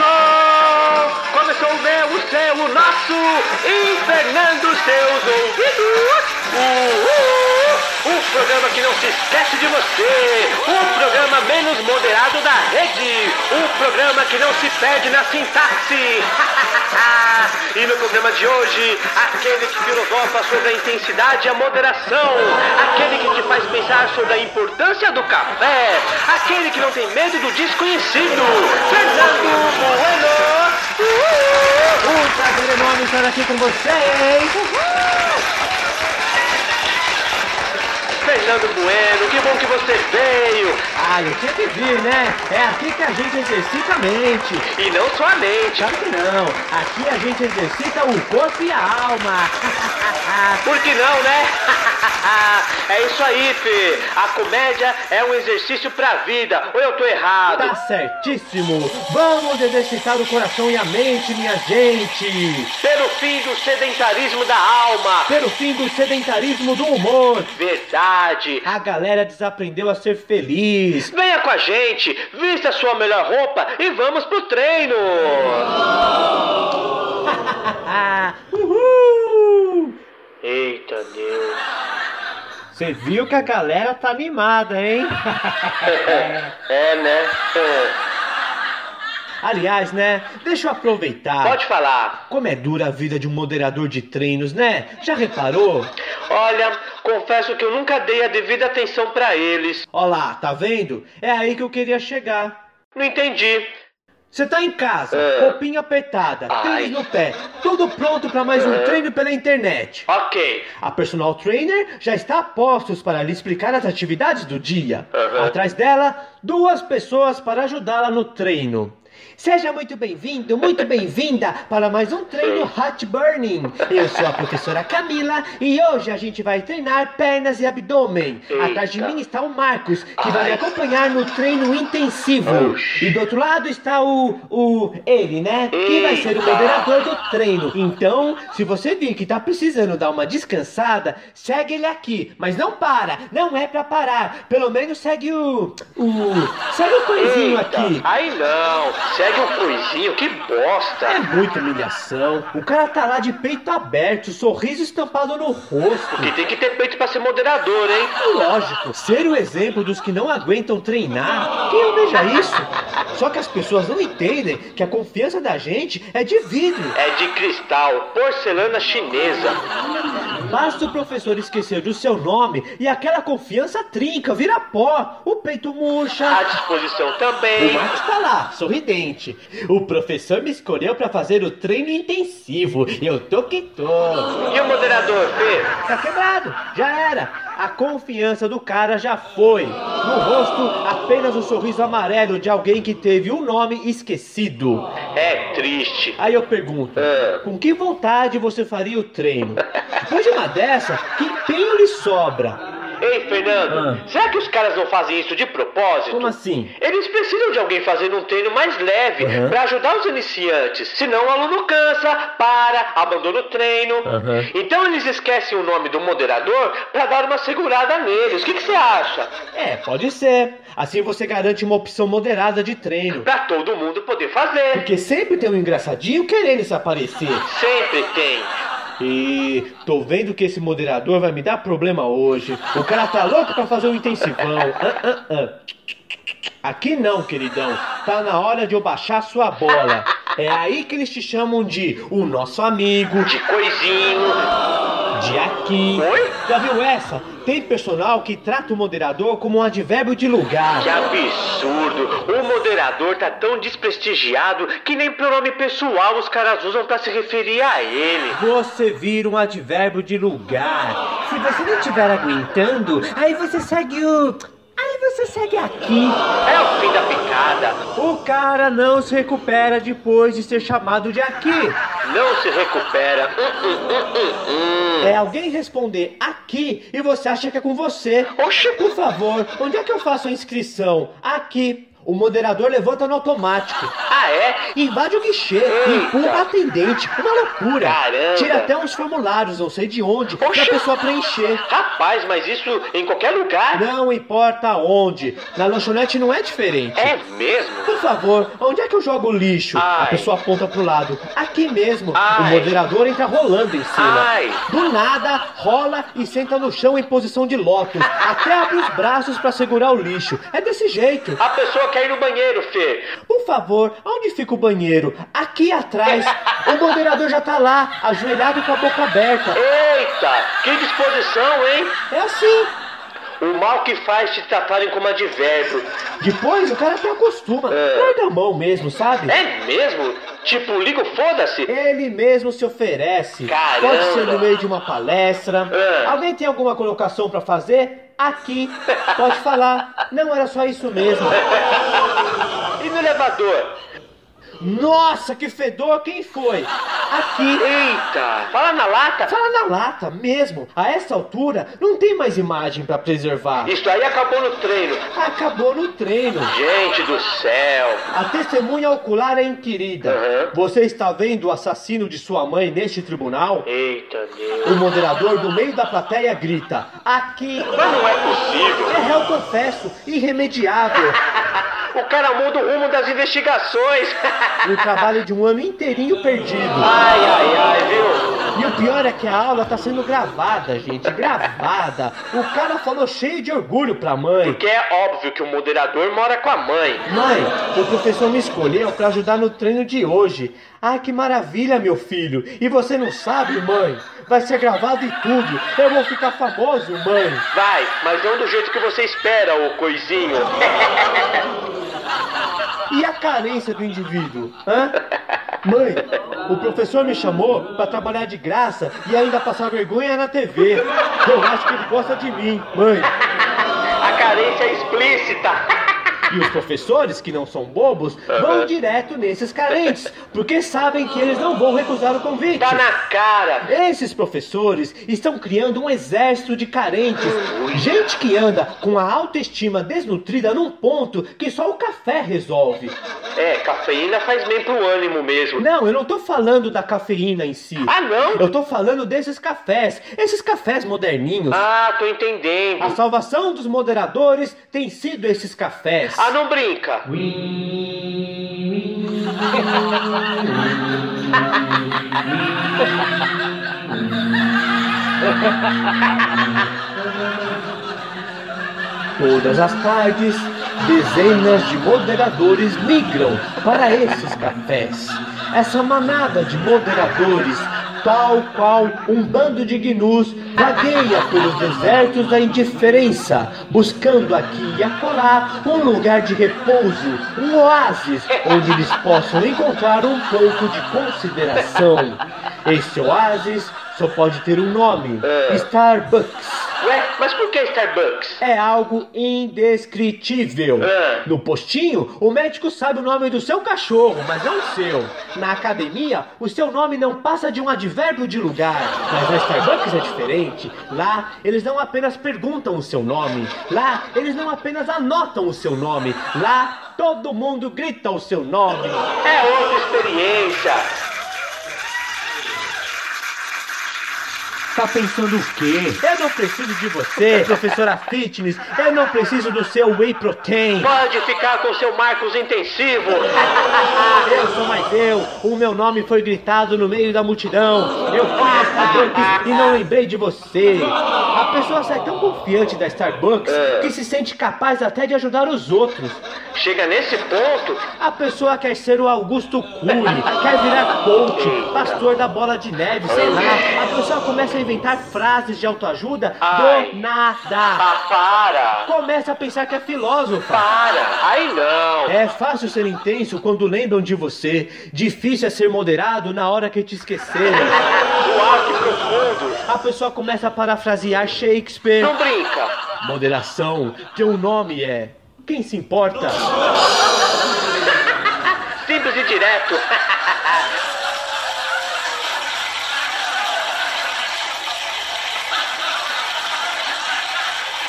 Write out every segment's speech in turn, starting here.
Começou! Começou o meu, o seu, o nosso, infernando seus ouvidos. Uh, uh, um programa que não se esquece de você. Um programa menos moderado da rede. Um programa que não se perde na sintaxe. e no programa de hoje, aquele que filosofa sobre a intensidade e a moderação. Aquele que te faz pensar sobre a importância do café. Aquele que não tem medo do desconhecido. Fernando Bueno. Uh, Um prazer enorme estar aqui com vocês. Fernando Bueno, que bom que você veio. Eu tinha que vir, né? É aqui que a gente exercita a mente. E não só a mente. Claro que não. Aqui a gente exercita o corpo e a alma. Por que não, né? é isso aí, Fê. A comédia é um exercício pra vida. Ou eu tô errado? Tá certíssimo. Vamos exercitar o coração e a mente, minha gente. Pelo fim do sedentarismo da alma. Pelo fim do sedentarismo do humor. Verdade. A galera desaprendeu a ser feliz. Venha com a gente, vista a sua melhor roupa e vamos pro treino. Uhul! Eita Deus. Você viu que a galera tá animada, hein? É, né? Aliás, né? Deixa eu aproveitar. Pode falar. Como é dura a vida de um moderador de treinos, né? Já reparou? Olha, confesso que eu nunca dei a devida atenção pra eles. Ó lá, tá vendo? É aí que eu queria chegar. Não entendi. Você tá em casa, É. roupinha apertada, tênis no pé, tudo pronto pra mais um É. treino pela internet. Ok. A personal trainer já está a postos para lhe explicar as atividades do dia. Atrás dela, duas pessoas para ajudá-la no treino. Seja muito bem-vindo, muito bem-vinda para mais um treino Hot Burning. Eu sou a professora Camila e hoje a gente vai treinar pernas e abdômen. Eita. Atrás de mim está o Marcos, que vai me Ai. acompanhar no treino intensivo. Oxi. E do outro lado está o, o ele, né? Que vai ser o moderador do treino. Então, se você vir que tá precisando dar uma descansada, segue ele aqui. Mas não para, não é pra parar. Pelo menos segue o. o. Segue o coisinho Eita. aqui. Aí não. Segue o coisinho, que bosta. É muita humilhação. O cara tá lá de peito aberto, sorriso estampado no rosto. Que tem que ter peito pra ser moderador, hein? Lógico, ser o exemplo dos que não aguentam treinar. Quem eu veja isso? Só que as pessoas não entendem que a confiança da gente é de vidro. É de cristal, porcelana chinesa. Basta o professor esquecer do seu nome e aquela confiança trinca, vira pó, o peito À murcha. disposição O também. Marcos tá lá, sorridente. O professor me escolheu pra fazer o treino intensivo. Eu tô que tô. E o moderador, Fê? Tá quebrado, já era. A confiança do cara já foi. No rosto, apenas um sorriso amarelo de alguém que teve o nome esquecido. É triste. Aí eu pergunto, É. com que vontade você faria o treino? Depois de uma dessa, que empenho lhe sobra? Ei, Fernando, Ah. será que os caras não fazem isso de propósito? Como assim? Eles precisam de alguém fazendo um treino mais leve Aham. pra ajudar os iniciantes. Senão o aluno cansa, para, abandona o treino. Então eles esquecem o nome do moderador pra dar uma segurada neles. O que que você acha? É, pode ser. Assim você garante uma opção moderada de treino. Pra todo mundo poder fazer. Porque sempre tem um engraçadinho querendo se aparecer. Sempre tem. E tô vendo que esse moderador vai me dar problema hoje. O cara tá louco pra fazer um intensivão. Aqui não, queridão. Tá na hora de eu baixar sua bola. É aí que eles te chamam de o nosso amigo, De coisinho. De aqui. Oi? Já viu essa? Tem personal que trata o moderador como um advérbio de lugar. Que absurdo! O moderador tá tão desprestigiado que nem pronome pessoal os caras usam pra se referir a ele. Você vira um advérbio de lugar. Se você não estiver aguentando, aí você segue o. Você segue aqui. É o fim da picada. O cara não se recupera depois de ser chamado de aqui. Não se recupera. Hum, hum, hum. É alguém responder aqui e você acha que é com você. Oxi. Por favor, onde é que eu faço a inscrição? Aqui. O moderador levanta no automático. Ah, é? Invade o guichê, Eita. empurra a atendente. Uma loucura. Caramba. Tira até uns formulários, não sei de onde, pra Oxi. pessoa preencher. Rapaz, mas isso em qualquer lugar? Não importa onde. Na lanchonete não é diferente. É mesmo? Por favor, onde é que eu jogo o lixo? Ai. A pessoa aponta pro lado. Aqui mesmo. Ai. O moderador entra rolando em cima. Ai. Do nada, rola e senta no chão em posição de lótus. até abre os braços pra segurar o lixo. É desse jeito. A pessoa quer ir no banheiro, Fê. Por favor, onde fica o banheiro? Aqui atrás. O moderador já tá lá, ajoelhado com a boca aberta. Eita, que disposição, hein? É assim. O mal que faz te tratarem como advérbio. Depois o cara até acostuma. É. A mão mesmo, sabe? É mesmo? Tipo, liga o foda-se? Ele mesmo se oferece. Caramba. Pode ser no meio de uma palestra. É. Alguém tem alguma colocação pra fazer? Aqui. Pode falar. Não era só isso mesmo. E no elevador? Nossa, que fedor! Quem foi? Aqui. Eita, fala na lata. Fala na lata mesmo. A essa altura, não tem mais imagem pra preservar. Isso aí acabou no treino. Acabou no treino. Gente do céu. A testemunha ocular é inquirida. Uhum. Você está vendo o assassino de sua mãe neste tribunal? Eita Deus. O moderador do meio da plateia grita: Aqui. Mas não é possível. É réu confesso, irremediável. O cara muda o rumo das investigações. O trabalho de um ano inteirinho perdido. Ai, ai, ai, viu? E o pior é que a aula tá sendo gravada, gente, gravada. O cara falou cheio de orgulho pra mãe. Porque é óbvio que o moderador mora com a mãe. Mãe, o professor me escolheu pra ajudar no treino de hoje. Ai, que maravilha, meu filho. E você não sabe, mãe? Vai ser gravado e tudo. Eu vou ficar famoso, mãe. Vai, mas não do jeito que você espera, ô coisinho. E a carência do indivíduo? Hã? Mãe, o professor me chamou pra trabalhar de graça e ainda passar vergonha na TV. Eu acho que ele gosta de mim, mãe. A carência é explícita. E os professores, que não são bobos, vão direto nesses carentes, porque sabem que eles não vão recusar o convite. Tá na cara. Esses professores estão criando um exército de carentes. Gente que anda com a autoestima desnutrida num ponto que só o café resolve. É, cafeína faz bem pro ânimo mesmo. Não, eu não tô falando da cafeína em si. Ah, não? Eu tô falando desses cafés, esses cafés moderninhos. Ah, tô entendendo. A salvação dos moderadores tem sido esses cafés. Ah, não brinca. Todas as tardes, dezenas de moderadores migram para esses cafés. Essa manada de moderadores, tal qual um bando de gnus, vagueia pelos desertos da indiferença, buscando aqui e acolá um lugar de repouso, um oásis onde eles possam encontrar um pouco de consideração. Esse oásis só pode ter um nome: É. Starbucks. Ué, mas por que Starbucks? É algo indescritível. É. No postinho, o médico sabe o nome do seu cachorro, mas não o seu. Na academia, o seu nome não passa de um advérbio de lugar. Mas na Starbucks é diferente. Lá, eles não apenas perguntam o seu nome. Lá, eles não apenas anotam o seu nome. Lá, todo mundo grita o seu nome. É outra experiência. Tá pensando o quê? Eu não preciso de você, professora Fitness. Eu não preciso do seu Whey Protein. Pode ficar com seu Marcos intensivo. Eu sou mais eu. O meu nome foi gritado no meio da multidão. Eu fui na Starbucks e não lembrei de você. A pessoa sai tão confiante da Starbucks que se sente capaz até de ajudar os outros. Chega nesse ponto, A pessoa quer ser o Augusto Cury, quer virar coach, pastor da bola de neve, sei lá. A pessoa começa a inventar frases de autoajuda Ai. do nada. ah, para. Começa a pensar que é filósofa. Para. Aí não. É fácil ser intenso quando lembram de você. Difícil é ser moderado na hora que te esquecerem. Suave, profundo. A pessoa começa a parafrasear Shakespeare. Não brinca. Moderação, teu nome é. Quem se importa? Simples e direto.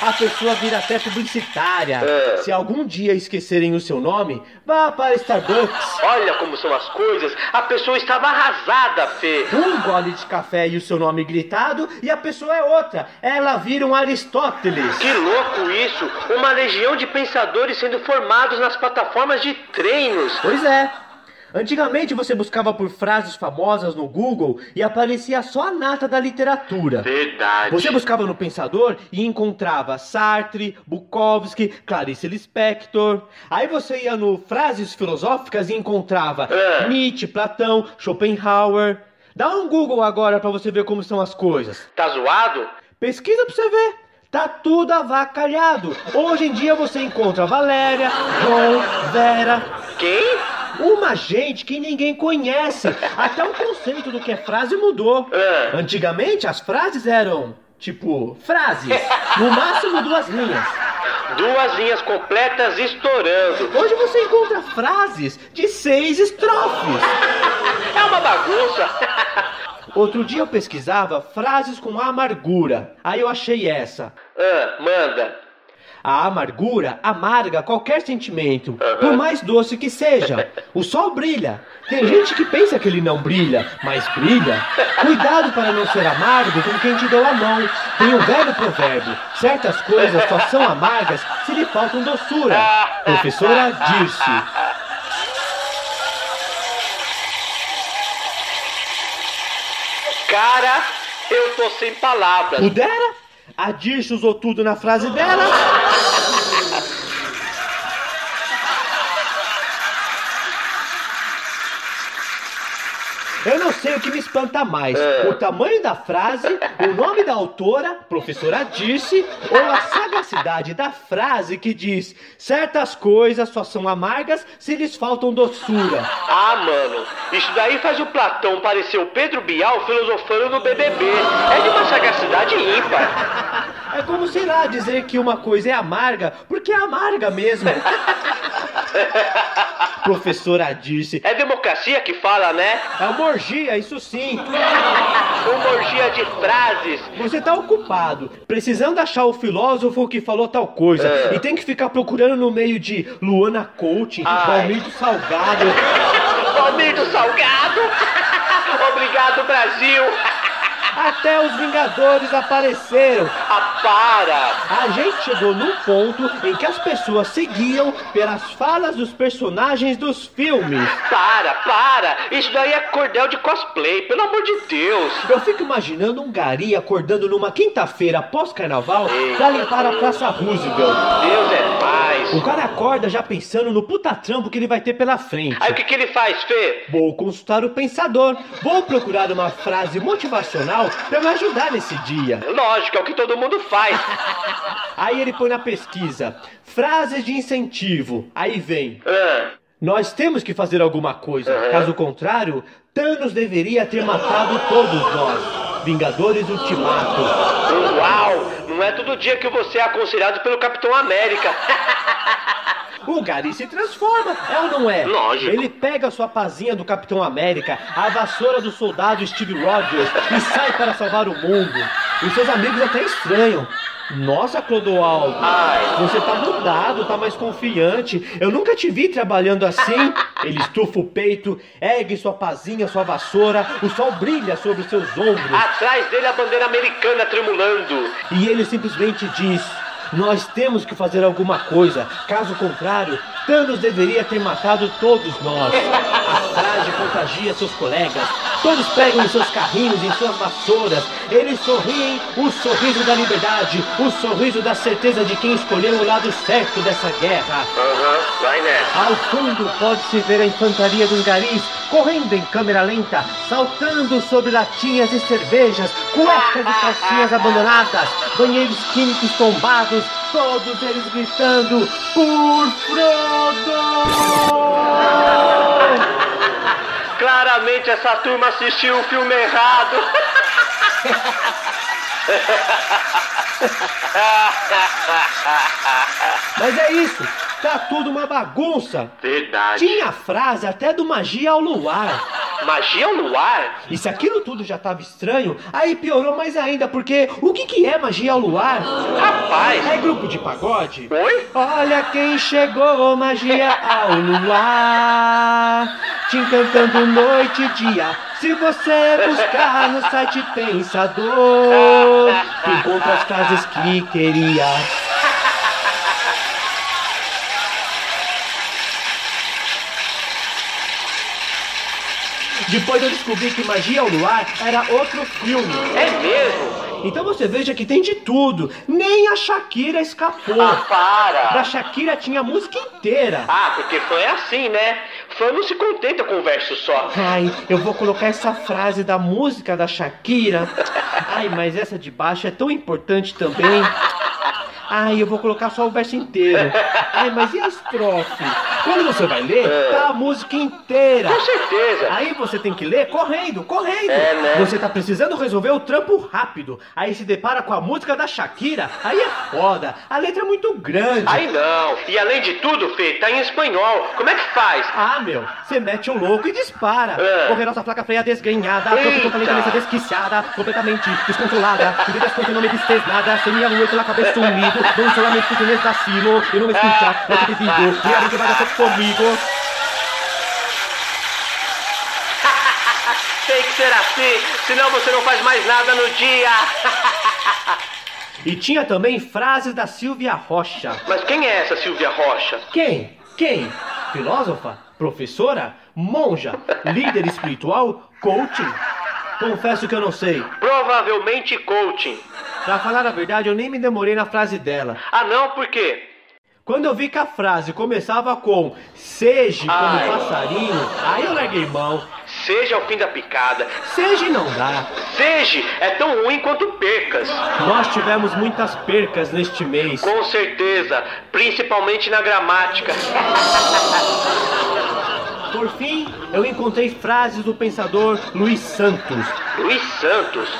a pessoa vira até publicitária. É. Se algum dia esquecerem o seu nome, vá para Starbucks. Olha como são as coisas. A pessoa estava arrasada, Fê. Um gole de café e o seu nome gritado, e a pessoa é outra. Ela vira um Aristóteles. Que louco isso! Uma legião de pensadores sendo formados nas plataformas de treinos. Pois é. Antigamente você buscava por frases famosas no Google e aparecia só a nata da literatura. Verdade. Você buscava no Pensador e encontrava Sartre, Bukowski, Clarice Lispector. Aí você ia no Frases Filosóficas e encontrava É. Nietzsche, Platão, Schopenhauer. Dá um Google agora pra você ver como são as coisas. Tá zoado? Pesquisa pra você ver. Tá tudo avacalhado. Hoje em dia você encontra Valéria, João, Vera, Quem? Uma gente que ninguém conhece. Até o conceito do que é frase mudou. É. Antigamente as frases eram tipo frases, no máximo duas linhas. Duas linhas completas estourando. Hoje você encontra frases de seis estrofes. É uma bagunça. Outro dia eu pesquisava frases com amargura. Aí eu achei essa. Ah, manda. A amargura amarga qualquer sentimento, por mais doce que seja. O sol brilha. Tem gente que pensa que ele não brilha, mas brilha. Cuidado para não ser amargo com quem te deu a mão. Tem um velho provérbio: certas coisas só são amargas se lhe faltam doçura. Professora Dirce. Cara, eu tô sem palavras. Pudera? A Dirce usou tudo na frase dela. Eu não sei o que me espanta mais: o tamanho da frase, o nome da autora, professora Dirce, ou a sagacidade da frase que diz: certas coisas só são amargas se lhes faltam doçura. Ah, mano, isso daí faz o Platão parecer o Pedro Bial filosofando no BBB. É de uma sagacidade ímpar. É como, sei lá, dizer que uma coisa é amarga porque é amarga mesmo. professora Dirce. É democracia que fala, né? É uma orgia, isso sim. Uma orgia de frases. Você tá ocupado, precisando achar o filósofo que falou tal coisa. É. E tem que ficar procurando no meio de Luana Coaching, Ai. Palmito Salgado. Palmito salgado. Obrigado, Brasil. Até os Vingadores apareceram. Ah, para. A gente chegou num ponto em que as pessoas seguiam pelas falas dos personagens dos filmes. Para, para. Isso daí é cordel de cosplay, pelo amor de Deus. Eu fico imaginando um gari acordando numa quinta-feira pós-carnaval pra limpar a Praça Roosevelt. Deus é paz. O cara acorda já pensando no puta trampo que ele vai ter pela frente. Aí o que, que ele faz, Fê? Vou consultar o pensador. Vou procurar uma frase motivacional pra me ajudar nesse dia. Lógico, é o que todo mundo faz. Aí ele põe na pesquisa frases de incentivo. Aí vem. Ah, Nós temos que fazer alguma coisa. Caso contrário, Thanos deveria ter matado todos nós. Vingadores Ultimato. uau! Não é todo dia que você é aconselhado pelo Capitão América. O Gary se transforma, é ou não é? Lógico. Ele pega a sua pazinha do Capitão América, a vassoura do soldado Steve Rogers e sai para salvar o mundo. Os seus amigos até estranham. Nossa, Clodoaldo, Ai. você tá mudado, tá mais confiante. Eu nunca te vi trabalhando assim. Ele estufa o peito, ergue sua pazinha, sua vassoura, o sol brilha sobre seus ombros. Atrás dele a bandeira americana tremulando. E ele simplesmente diz: Nós temos que fazer alguma coisa. Caso contrário, Thanos deveria ter matado todos nós. A frase contagia seus colegas. Todos pegam em seus carrinhos, em suas vassouras. Eles sorriem o sorriso da liberdade, o sorriso da certeza de quem escolheu o lado certo dessa guerra. Aham, vai nessa. Ao fundo pode-se ver a infantaria dos garis correndo em câmera lenta, saltando sobre latinhas de cervejas, cuecas e calcinhas abandonadas, banheiros químicos tombados, todos eles gritando por Frodo! Claramente essa turma assistiu o filme errado. Mas é isso, tá tudo uma bagunça. Verdade. Tinha frase até do Magia ao Luar. Magia ao luar? E se aquilo tudo já tava estranho, aí piorou mais ainda, porque o que, que é magia ao luar? Rapaz! É grupo de pagode? Oi? Olha quem chegou, magia ao luar, te encantando noite e dia. Se você buscar no site Pensador, encontra as frases que queria. Depois eu descobri que Magia ao Luar era outro filme. É mesmo? Então você veja que tem de tudo. Nem a Shakira escapou. Ah, para! Da Shakira tinha a música inteira. Ah, porque fã é assim, né? Fã não se contenta com um verso só. Ai, eu vou colocar essa frase da música da Shakira. Ai, mas essa de baixo é tão importante também. Ai, eu vou colocar só o verso inteiro. Ai, mas e a estrofe? Quando você vai ler, tá a música inteira. Com certeza. Aí você tem que ler correndo, correndo. É, né? Você tá precisando resolver o trampo rápido. Aí se depara com a música da Shakira. Aí é foda. A letra é muito grande. Aí não. E além de tudo, Fê, tá em espanhol. Como é que faz? Ah, meu, você mete o louco e dispara. É. Poderosa placa freia desgrenhada, cabeça desquiciada, completamente descontrolada. Vidas com não me diz nada, sem minha lua pela cabeça sumido. Dou solamente português da silo, e não me escuta, não te digo. E a gente vai dar certo comigo. Tem que ser assim, senão você não faz mais nada no dia. E tinha também frases da Silvia Rocha. Mas quem é essa Silvia Rocha? Quem? Quem? Filósofa? Professora? Monja? Líder espiritual? Coaching? Confesso que eu não sei. Provavelmente coaching. Pra falar a verdade, eu nem me demorei na frase dela. Ah não, por quê? Quando eu vi que a frase começava com seja como passarinho, aí eu larguei mão. Seja o fim da picada. Seja não dá. Seja é tão ruim quanto percas. Nós tivemos muitas percas neste mês. Com certeza, principalmente na gramática. Por fim, eu encontrei frases do pensador Luiz Santos. Luiz Santos.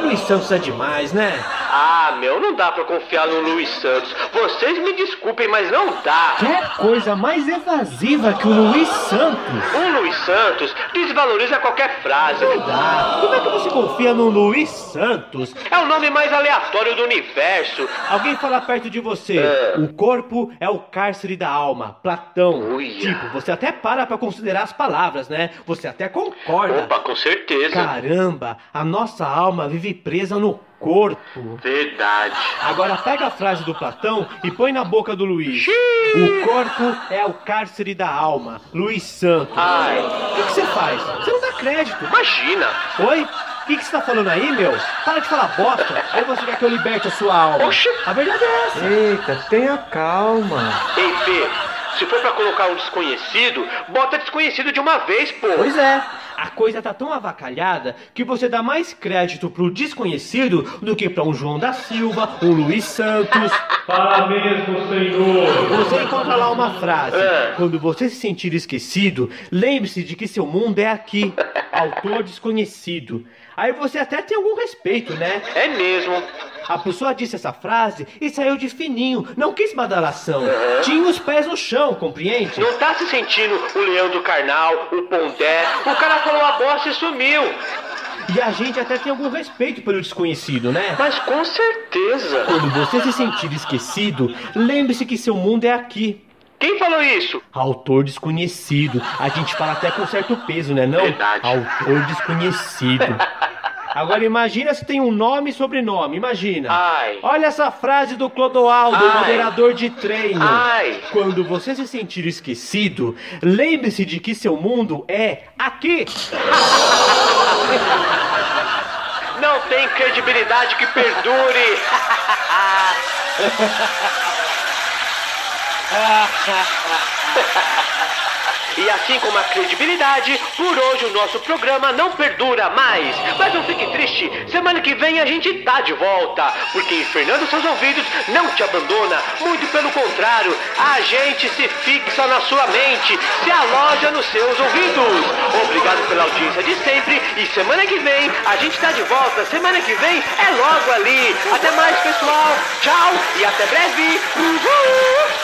Luiz é demais, né? Ah, meu, não dá pra confiar no Luiz Santos. Vocês me desculpem, mas não dá. Quer coisa mais evasiva que o Luiz Santos? Um Luiz Santos desvaloriza qualquer frase. Dá. Como é que você confia no Luiz Santos? É o nome mais aleatório do universo. Alguém fala perto de você. É. O corpo é o cárcere da alma. Platão. Uia. Tipo, você até para pra considerar as palavras, né? Você até concorda. Opa, com certeza. Caramba, a nossa alma vive presa no corpo. Verdade. Agora pega a frase do Platão e põe na boca do Luiz. O corpo é o cárcere da alma. Luiz Santos. Ai, O que você faz? Você não dá crédito. imagina. Oi? O que que você tá falando aí, meu? Para de falar bosta. Ou você quer que eu liberte a sua alma? Oxi. A verdade é essa. Eita, tenha calma. Ei, Fê, se for pra colocar um desconhecido, bota desconhecido de uma vez, pô. Pois é. A coisa tá tão avacalhada que você dá mais crédito pro desconhecido do que pra um João da Silva, um Luiz Santos. Fala mesmo, Senhor. Você encontra lá uma frase. É. Quando você se sentir esquecido, lembre-se de que seu mundo é aqui. Autor desconhecido. Aí você até tem algum respeito, né? É mesmo. A pessoa disse essa frase e saiu de fininho, não quis badalação. Tinha os pés no chão, compreende? Não tá se sentindo o leão do carnal, o pondé. O cara falou a bosta e sumiu. E a gente até tem algum respeito pelo desconhecido, né? Mas com certeza. Quando você se sentir esquecido, lembre-se que seu mundo é aqui. Quem falou isso? Autor desconhecido. A gente fala até com certo peso, né não? Verdade. Autor desconhecido. Agora imagina se tem um nome e sobrenome, imagina. Ai. Olha essa frase do Clodoaldo, Ai. moderador de treino. Ai. Quando você se sentir esquecido, lembre-se de que seu mundo é aqui. Não tem credibilidade que perdure. E assim como a credibilidade, por hoje o nosso programa não perdura mais. Mas não fique triste, semana que vem a gente tá de volta. Porque Infernando Seus Ouvidos não te abandona, muito pelo contrário, a gente se fixa na sua mente, se aloja nos seus ouvidos. Obrigado pela audiência de sempre e semana que vem a gente tá de volta. Semana que vem é logo ali. Até mais, pessoal. Tchau e até breve. Uhul!